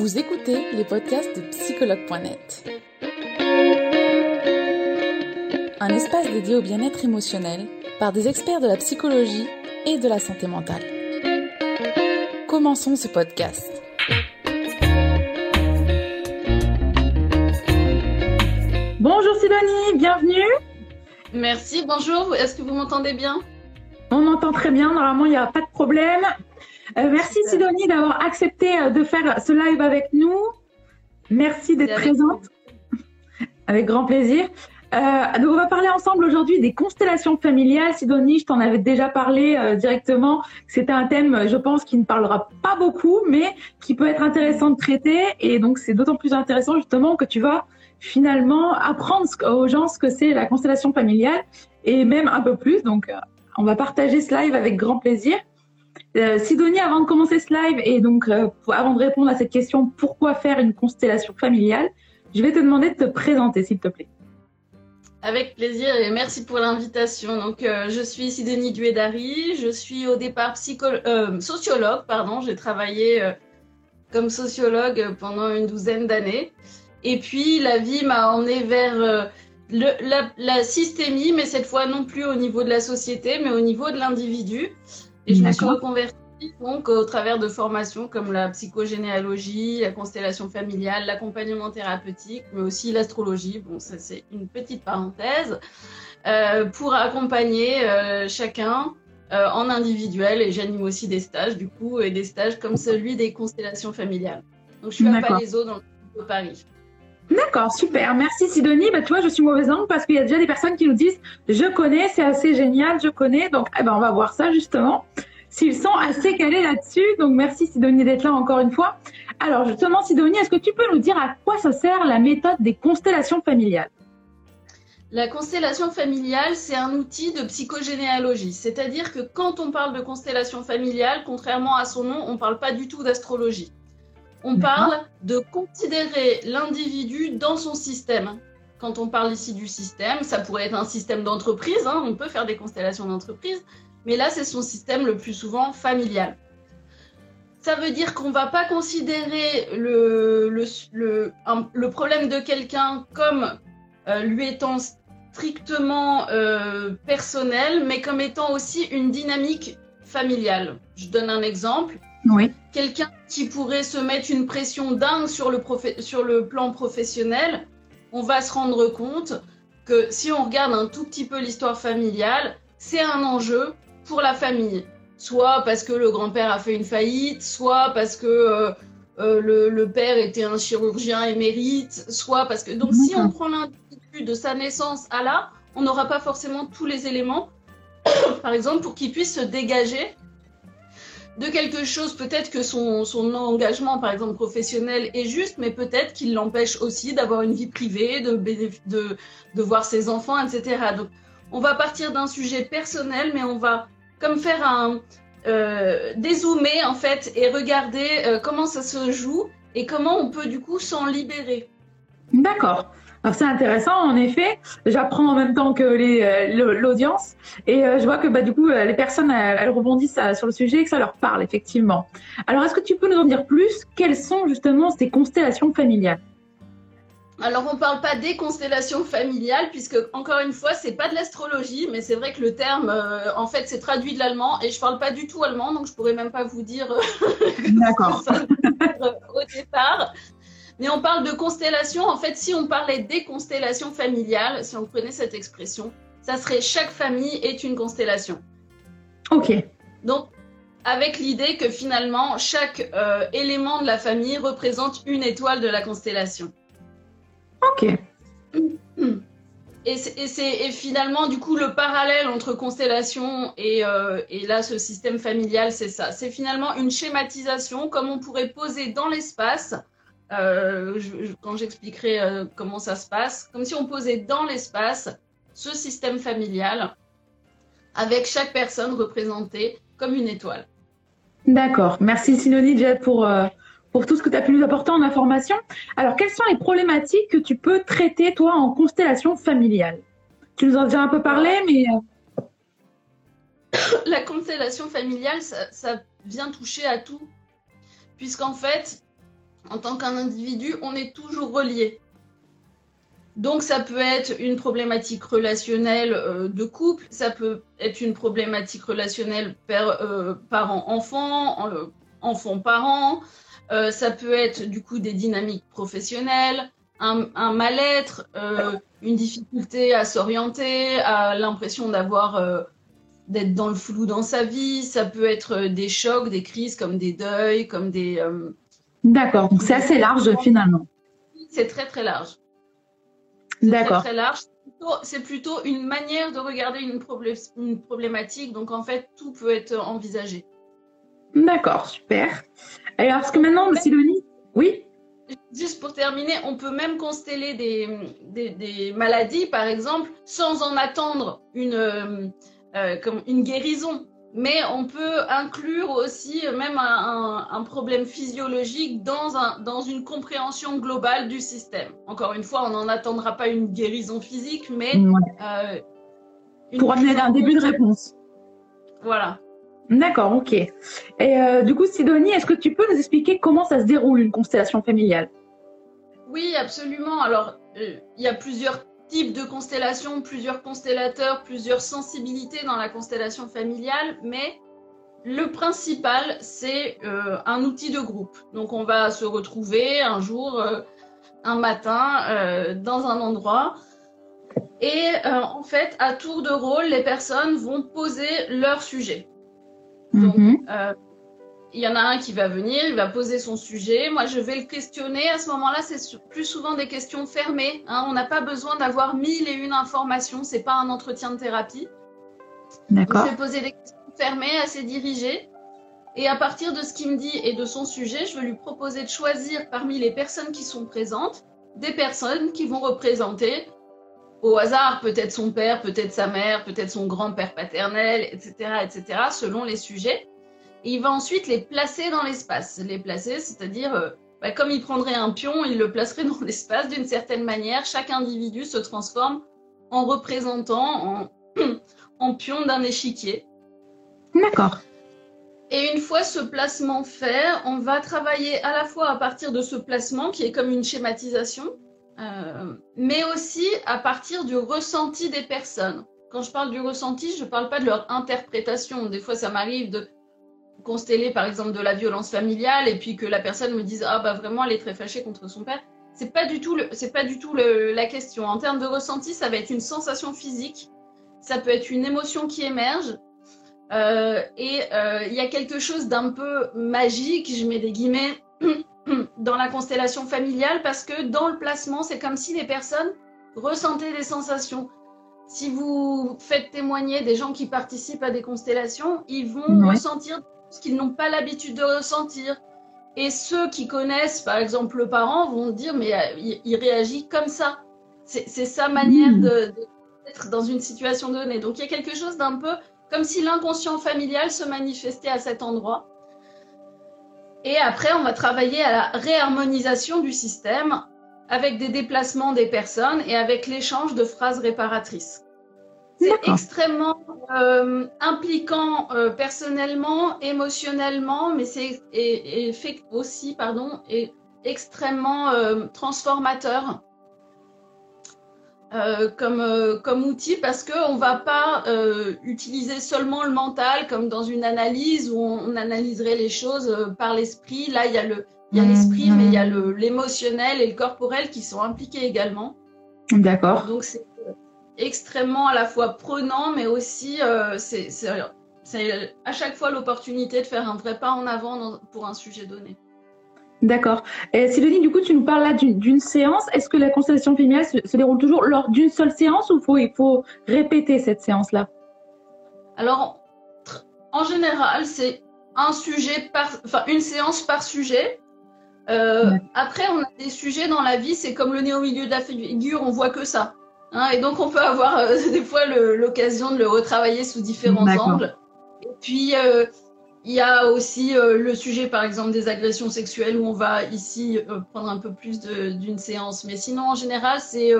Vous écoutez les podcasts de psychologue.net. Un espace dédié au bien-être émotionnel par des experts de la psychologie et de la santé mentale. Commençons ce podcast. Bonjour Sidonie, bienvenue. Merci, bonjour. Est-ce que vous m'entendez bien? On entend très bien, normalement il n'y a pas de problème. Euh, merci Sidonie d'avoir accepté euh, de faire ce live avec nous. Merci d'être présente. Avec grand plaisir. Euh, on va parler ensemble aujourd'hui des constellations familiales. Sidonie, je t'en avais déjà parlé euh, directement. C'était un thème, je pense, qui ne parlera pas beaucoup, mais qui peut être intéressant de traiter. Et donc, c'est d'autant plus intéressant justement que tu vas finalement apprendre aux gens ce que c'est la constellation familiale et même un peu plus. Donc, on va partager ce live avec grand plaisir. Euh, Sidonie, avant de commencer ce live et donc euh, avant de répondre à cette question, pourquoi faire une constellation familiale, je vais te demander de te présenter, s'il te plaît. Avec plaisir et merci pour l'invitation. Donc, euh, je suis Sidonie Duedari, je suis au départ sociologue, pardon. J'ai travaillé comme sociologue pendant une douzaine d'années. Et puis, la vie m'a emmené vers la, systémie, mais cette fois non plus au niveau de la société, mais au niveau de l'individu. Et je me suis reconvertie donc au travers de formations comme la psychogénéalogie, la constellation familiale, l'accompagnement thérapeutique, mais aussi l'astrologie. Bon, ça c'est une petite parenthèse euh, pour accompagner euh, chacun euh, en individuel. Et j'anime aussi des stages du coup et des stages comme celui des constellations familiales. Donc je suis à Palaiso dans le de Paris. D'accord, super. Merci Sidonie. Bah, tu vois, je suis mauvaise langue parce qu'il y a déjà des personnes qui nous disent Je connais, c'est assez génial, je connais. Donc, eh ben, on va voir ça justement. S'ils sont assez calés là-dessus. Donc, merci Sidonie d'être là encore une fois. Alors, justement, Sidonie, est-ce que tu peux nous dire à quoi ça sert la méthode des constellations familiales? La constellation familiale, c'est un outil de psychogénéalogie. C'est-à-dire que quand on parle de constellation familiale, contrairement à son nom, on ne parle pas du tout d'astrologie. On parle de considérer l'individu dans son système. Quand on parle ici du système, ça pourrait être un système d'entreprise, hein, on peut faire des constellations d'entreprise, mais là c'est son système le plus souvent familial. Ça veut dire qu'on ne va pas considérer le, le, problème de quelqu'un comme euh, lui étant strictement euh, personnel, mais comme étant aussi une dynamique familiale. Je donne un exemple. Oui. Quelqu'un qui pourrait se mettre une pression dingue sur le, sur le plan professionnel, on va se rendre compte que si on regarde un tout petit peu l'histoire familiale, c'est un enjeu pour la famille. Soit parce que le grand-père a fait une faillite, soit parce que euh, euh, le, père était un chirurgien émérite, soit parce que... Donc si on prend l'individu de sa naissance à là, on n'aura pas forcément tous les éléments, par exemple, pour qu'il puisse se dégager de quelque chose, peut-être que son, son, engagement, par exemple, professionnel est juste, mais peut-être qu'il l'empêche aussi d'avoir une vie privée, de, de, voir ses enfants, etc. Donc, on va partir d'un sujet personnel, mais on va comme faire un euh, dézoomer, en fait, et regarder euh, comment ça se joue et comment on peut, du coup, s'en libérer. D'accord. Alors c'est intéressant, en effet. J'apprends en même temps que euh, l'audience et euh, je vois que bah, du coup euh, les personnes elles, rebondissent sur le sujet et que ça leur parle effectivement. Alors est-ce que tu peux nous en dire plus? Quelles sont justement ces constellations familiales? Alors, on ne parle pas des constellations familiales, puisque, encore une fois, c'est pas de l'astrologie, mais c'est vrai que le terme, en fait, c'est traduit de l'allemand, et je parle pas du tout allemand, donc je pourrais même pas vous dire D'accord. au départ. Mais on parle de constellation. En fait, si on parlait des constellations familiales, si on prenait cette expression, ça serait chaque famille est une constellation. Ok. Donc, avec l'idée que finalement, chaque euh, élément de la famille représente une étoile de la constellation. Ok. Et, c'est finalement, du coup, le parallèle entre constellation et, euh, et là, ce système familial, c'est ça. C'est finalement une schématisation comme on pourrait poser dans l'espace euh, quand j'expliquerai euh, comment ça se passe, comme si on posait dans l'espace ce système familial avec chaque personne représentée comme une étoile. D'accord. Merci Synony pour, euh, pour tout ce que tu as pu nous apporter en information. Alors, quelles sont les problématiques que tu peux traiter, toi, en constellation familiale? Tu nous en as déjà un peu parlé, mais... La constellation familiale, ça, ça vient toucher à tout. Puisqu'en fait, en tant qu'un individu, on est toujours relié. Donc ça peut être une problématique relationnelle euh, de couple, ça peut être une problématique relationnelle euh, parent-enfant, euh, enfant-parent, ça peut être du coup des dynamiques professionnelles, un, mal-être, une difficulté à s'orienter, à l'impression d'avoir d'être dans le flou dans sa vie, ça peut être des chocs, des crises comme des deuils, comme des... D'accord, donc c'est assez large finalement. C'est très très large. D'accord. très large. C'est plutôt une manière de regarder une, problématique. Donc, en fait, tout peut être envisagé. D'accord, super. Alors, est-ce que maintenant, Sidonie Oui? Juste pour terminer, on peut même consteller des, maladies, par exemple, sans en attendre une, euh, euh, comme une guérison mais on peut inclure aussi même un, problème physiologique dans, un, dans une compréhension globale du système. Encore une fois, on n'en attendra pas une guérison physique, mais... Euh, Pour amener un début de réponse. Voilà. D'accord, ok. Et euh, du coup, Sidonie, est-ce que tu peux nous expliquer comment ça se déroule une constellation familiale? Oui, absolument. Alors, euh, il y a plusieurs types de constellations, plusieurs constellateurs, plusieurs sensibilités dans la constellation familiale, mais le principal, c'est euh, un outil de groupe. Donc on va se retrouver un jour, euh, un matin, euh, dans un endroit. Et en fait, à tour de rôle, les personnes vont poser leur sujet. Donc, mhm il y en a un qui va venir, il va poser son sujet. Moi, je vais le questionner. À ce moment-là, c'est plus souvent des questions fermées. Hein. On n'a pas besoin d'avoir mille et une informations. C'est pas un entretien de thérapie. D'accord. Je vais poser des questions fermées, assez dirigées. Et à partir de ce qu'il me dit et de son sujet, je vais lui proposer de choisir parmi les personnes qui sont présentes des personnes qui vont représenter au hasard peut-être son père, peut-être sa mère, peut-être son grand-père paternel, etc., etc., selon les sujets il va ensuite les placer dans l'espace. Les placer, c'est-à-dire, euh, bah, comme il prendrait un pion, il le placerait dans l'espace d'une certaine manière. Chaque individu se transforme en représentant, en, en pion d'un échiquier. D'accord. Et une fois ce placement fait, on va travailler à la fois à partir de ce placement qui est comme une schématisation, euh, mais aussi à partir du ressenti des personnes. Quand je parle du ressenti, je ne parle pas de leur interprétation. Des fois, ça m'arrive de consteller par exemple de la violence familiale et puis que la personne me dise ah bah vraiment elle est très fâchée contre son père. C'est pas du tout c'est pas du tout le, la question. En termes de ressenti ça va être une sensation physique. Ça peut être une émotion qui émerge. Euh, et euh, il y a quelque chose d'un peu magique je mets des guillemets dans la constellation familiale parce que dans le placement c'est comme si les personnes ressentaient des sensations. Si vous faites témoigner des gens qui participent à des constellations, ils vont ressentir ce qu'ils n'ont pas l'habitude de ressentir. Et ceux qui connaissent, par exemple, le parent, vont dire, mais euh, il, réagit comme ça. C'est sa manière mmh. d'être dans une situation donnée. Donc il y a quelque chose d'un peu comme si l'inconscient familial se manifestait à cet endroit. Et après, on va travailler à la réharmonisation du système avec des déplacements des personnes et avec l'échange de phrases réparatrices. C'est extrêmement euh, impliquant euh, personnellement, émotionnellement, mais c'est et, fait aussi, pardon, et extrêmement euh, transformateur comme, comme outil parce qu'on ne va pas utiliser seulement le mental comme dans une analyse où on, analyserait les choses par l'esprit. Là, il y a le il y a l'esprit, mais il y a l'émotionnel et le corporel qui sont impliqués également. D'accord. Donc c'est extrêmement à la fois prenant, mais aussi euh, c'est à chaque fois l'opportunité de faire un vrai pas en avant pour un sujet donné. D'accord. Sylvie, du coup, tu nous parles là d'une séance. Est-ce que la constellation familiale se, déroule toujours lors d'une seule séance ou faut, il faut répéter cette séance-là? Alors, en général, c'est un sujet par, enfin, une séance par sujet. Euh, après, on a des sujets dans la vie, c'est comme le nez au milieu de la figure, on voit que ça. Hein, et donc, on peut avoir euh, des fois l'occasion de le retravailler sous différents angles. Et puis, euh, il y a aussi le sujet, par exemple, des agressions sexuelles, où on va ici prendre un peu plus d'une séance. Mais sinon, en général, c'est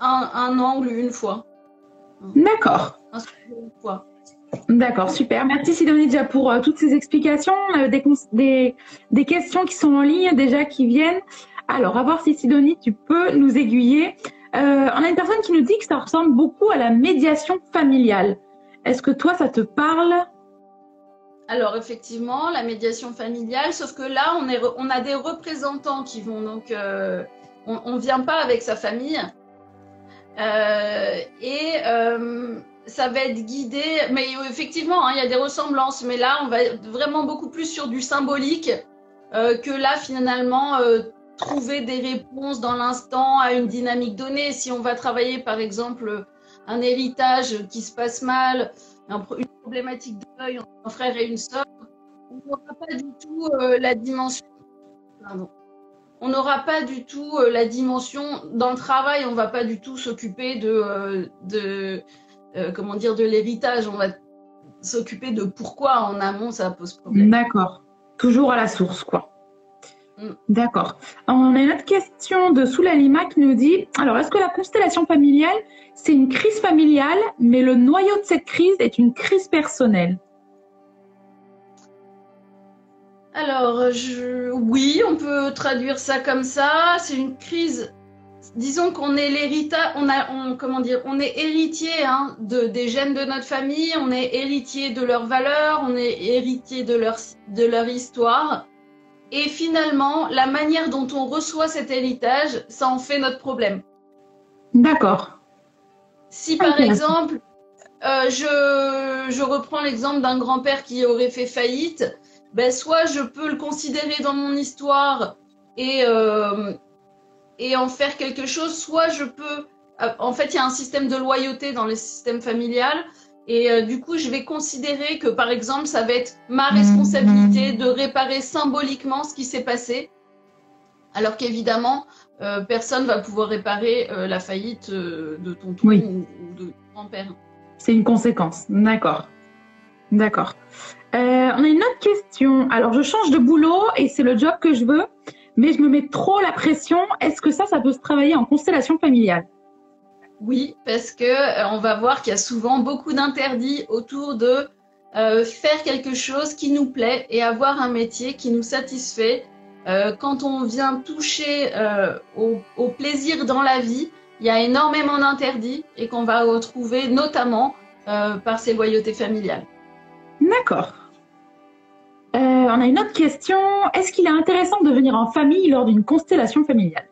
un, un, angle une fois. D'accord. Un sujet une fois. D'accord, super. Merci Sidonie déjà pour euh, toutes ces explications, euh, des, des, des, questions qui sont en ligne déjà qui viennent. Alors, à voir si Sidonie, tu peux nous aiguiller. Euh, on a une personne qui nous dit que ça ressemble beaucoup à la médiation familiale. Est-ce que toi, ça te parle? Alors effectivement, la médiation familiale, sauf que là, on, a des représentants qui vont donc, euh, on ne vient pas avec sa famille, euh, et ça va être guidé, mais effectivement, hein, il y a des ressemblances, mais là, on va vraiment beaucoup plus sur du symbolique que là, finalement, trouver des réponses dans l'instant à une dynamique donnée. Si on va travailler, par exemple, un héritage qui se passe mal, une problématique de deuil entre un frère et une sœur, on n'aura pas du tout euh, la dimension. On n'aura pas du tout euh, la dimension dans le travail. On va pas du tout s'occuper de, euh, de comment dire, de l'héritage. On va s'occuper de pourquoi en amont ça pose problème. D'accord. Toujours à la source, quoi. D'accord. On a une autre question de Soulalima qui nous dit alors, est-ce que la constellation familiale, c'est une crise familiale, mais le noyau de cette crise est une crise personnelle? Alors, oui, on peut traduire ça comme ça. C'est une crise. Disons qu'on est l'héritage, on a, comment on est héritier hein, de, des gènes de notre famille, on est héritier de leurs valeurs, on est héritier de leur histoire. Et finalement, la manière dont on reçoit cet héritage, ça en fait notre problème. D'accord. Si par exemple, euh, je, je, reprends l'exemple d'un grand-père qui aurait fait faillite, ben, soit je peux le considérer dans mon histoire et, euh, et en faire quelque chose, soit je peux... Euh, en fait, il y a un système de loyauté dans le système familial et euh, du coup, je vais considérer que, par exemple, ça va être ma responsabilité de réparer symboliquement ce qui s'est passé, alors qu'évidemment, euh, personne va pouvoir réparer euh, la faillite de ton ou, ou, de grand-père. C'est une conséquence, d'accord. D'accord. on a une autre question. Alors, je change de boulot et c'est le job que je veux, mais je me mets trop la pression. Est-ce que ça, ça peut se travailler en constellation familiale? Oui, parce que euh, on va voir qu'il y a souvent beaucoup d'interdits autour de euh, faire quelque chose qui nous plaît et avoir un métier qui nous satisfait. Euh, quand on vient toucher au, au, plaisir dans la vie, il y a énormément d'interdits et qu'on va retrouver notamment par ces loyautés familiales. D'accord. on a une autre question. Est-ce qu'il est intéressant de venir en famille lors d'une constellation familiale?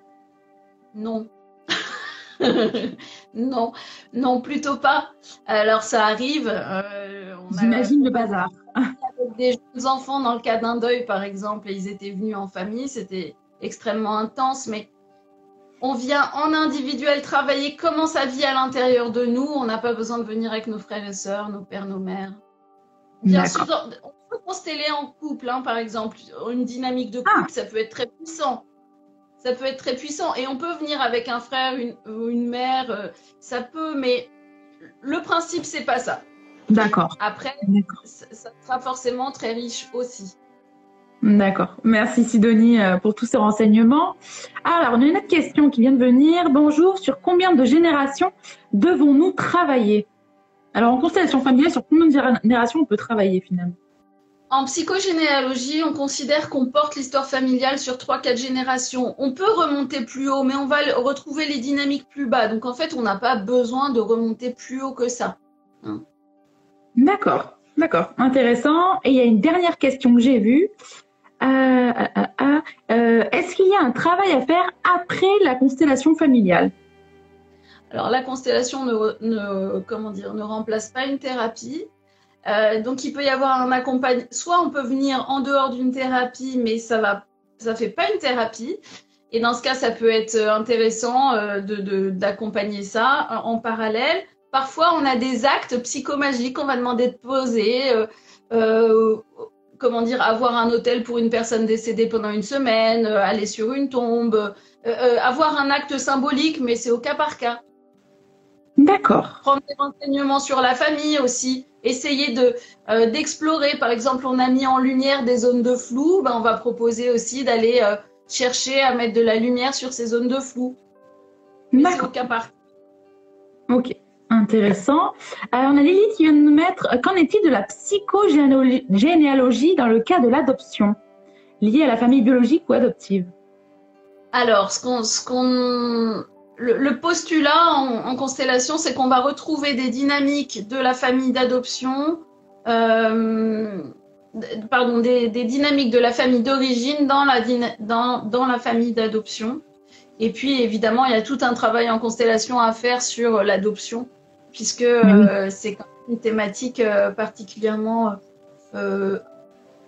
Non. non, non, plutôt pas. Alors ça arrive. Euh, J'imagine le bazar. Avec des jeunes enfants dans le cas d'un deuil, par exemple, et ils étaient venus en famille, c'était extrêmement intense, mais on vient en individuel travailler comment ça vit à l'intérieur de nous. On n'a pas besoin de venir avec nos frères et sœurs, nos pères, nos mères. Bien sûr, on peut consteller en couple, hein, par exemple. Une dynamique de couple, ah. ça peut être très puissant ça peut être très puissant. Et on peut venir avec un frère une, ou une mère, euh, ça peut, mais le principe, c'est pas ça. D'accord. Après, ça, sera forcément très riche aussi. D'accord. Merci Sidonie euh, pour tous ces renseignements. Alors, on a une autre question qui vient de venir. Bonjour, sur combien de générations devons-nous travailler? Alors, en constellation familiale, sur combien de générations on peut travailler finalement? En psychogénéalogie, on considère qu'on porte l'histoire familiale sur 3-4 générations. On peut remonter plus haut, mais on va retrouver les dynamiques plus bas. Donc en fait, on n'a pas besoin de remonter plus haut que ça. Hein. D'accord, d'accord, intéressant. Et il y a une dernière question que j'ai vue. Euh, euh, euh, est-ce qu'il y a un travail à faire après la constellation familiale? Alors la constellation ne, comment dire, ne remplace pas une thérapie. Euh, donc il peut y avoir un accompagnement. Soit on peut venir en dehors d'une thérapie, mais ça va, ça fait pas une thérapie. Et dans ce cas, ça peut être intéressant euh, d'accompagner ça en, parallèle. Parfois, on a des actes psychomagiques. On va demander de poser. Euh, comment dire, avoir un hôtel pour une personne décédée pendant une semaine, aller sur une tombe, avoir un acte symbolique, mais c'est au cas par cas. D'accord. Prendre des renseignements sur la famille aussi essayer de euh, d'explorer. Par exemple, on a mis en lumière des zones de flou. Ben, on va proposer aussi d'aller euh, chercher à mettre de la lumière sur ces zones de flou. D'accord. Ok. Intéressant. Alors, on a Lily qui vient de nous mettre Qu'en est-il de la psychogénéalogie dans le cas de l'adoption liée à la famille biologique ou adoptive? Alors, ce qu'on, ce qu'on, le, postulat en, constellation, c'est qu'on va retrouver des dynamiques de la famille d'adoption, euh, pardon, des, dynamiques de la famille d'origine dans la, dans, dans la famille d'adoption. Et puis, évidemment, il y a tout un travail en constellation à faire sur l'adoption, puisque euh, c'est une thématique euh, particulièrement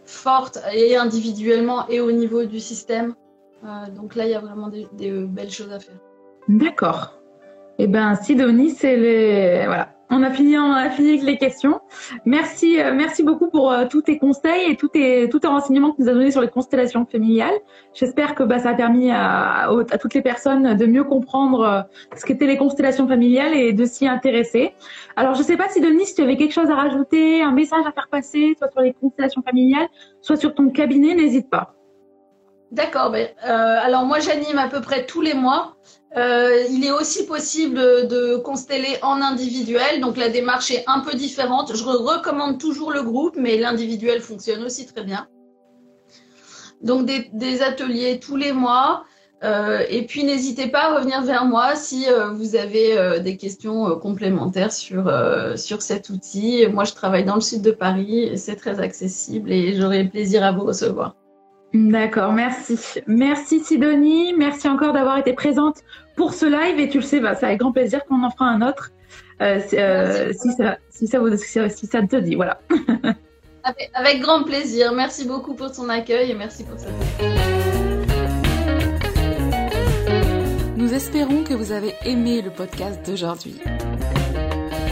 forte et individuellement et au niveau du système. donc là, il y a vraiment des belles choses à faire. D'accord. Eh ben, Sidonie, c'est les voilà. On a fini, on a fini avec les questions. Merci, euh, merci beaucoup pour euh, tous tes conseils et tous tes, tes renseignements que tu nous as donnés sur les constellations familiales. J'espère que bah, ça a permis à, à, toutes les personnes de mieux comprendre euh, ce qu'étaient les constellations familiales et de s'y intéresser. Alors, je sais pas, Sidonie, si tu avais quelque chose à rajouter, un message à faire passer, soit sur les constellations familiales, soit sur ton cabinet, n'hésite pas. D'accord. Ben, alors moi, j'anime à peu près tous les mois. Euh, il est aussi possible de consteller en individuel, donc la démarche est un peu différente. Je recommande toujours le groupe, mais l'individuel fonctionne aussi très bien. Donc des, ateliers tous les mois. Euh, et puis n'hésitez pas à revenir vers moi si euh, vous avez des questions complémentaires sur, sur cet outil. Moi, je travaille dans le sud de Paris, c'est très accessible et j'aurai plaisir à vous recevoir. D'accord, merci. Merci Sidonie, merci encore d'avoir été présente pour ce live et tu le sais, bah, c'est avec grand plaisir qu'on en fera un autre euh, euh, si, ça, si, ça vous, si ça te dit, voilà. avec, grand plaisir, merci beaucoup pour ton accueil et merci pour ça. Nous espérons que vous avez aimé le podcast d'aujourd'hui.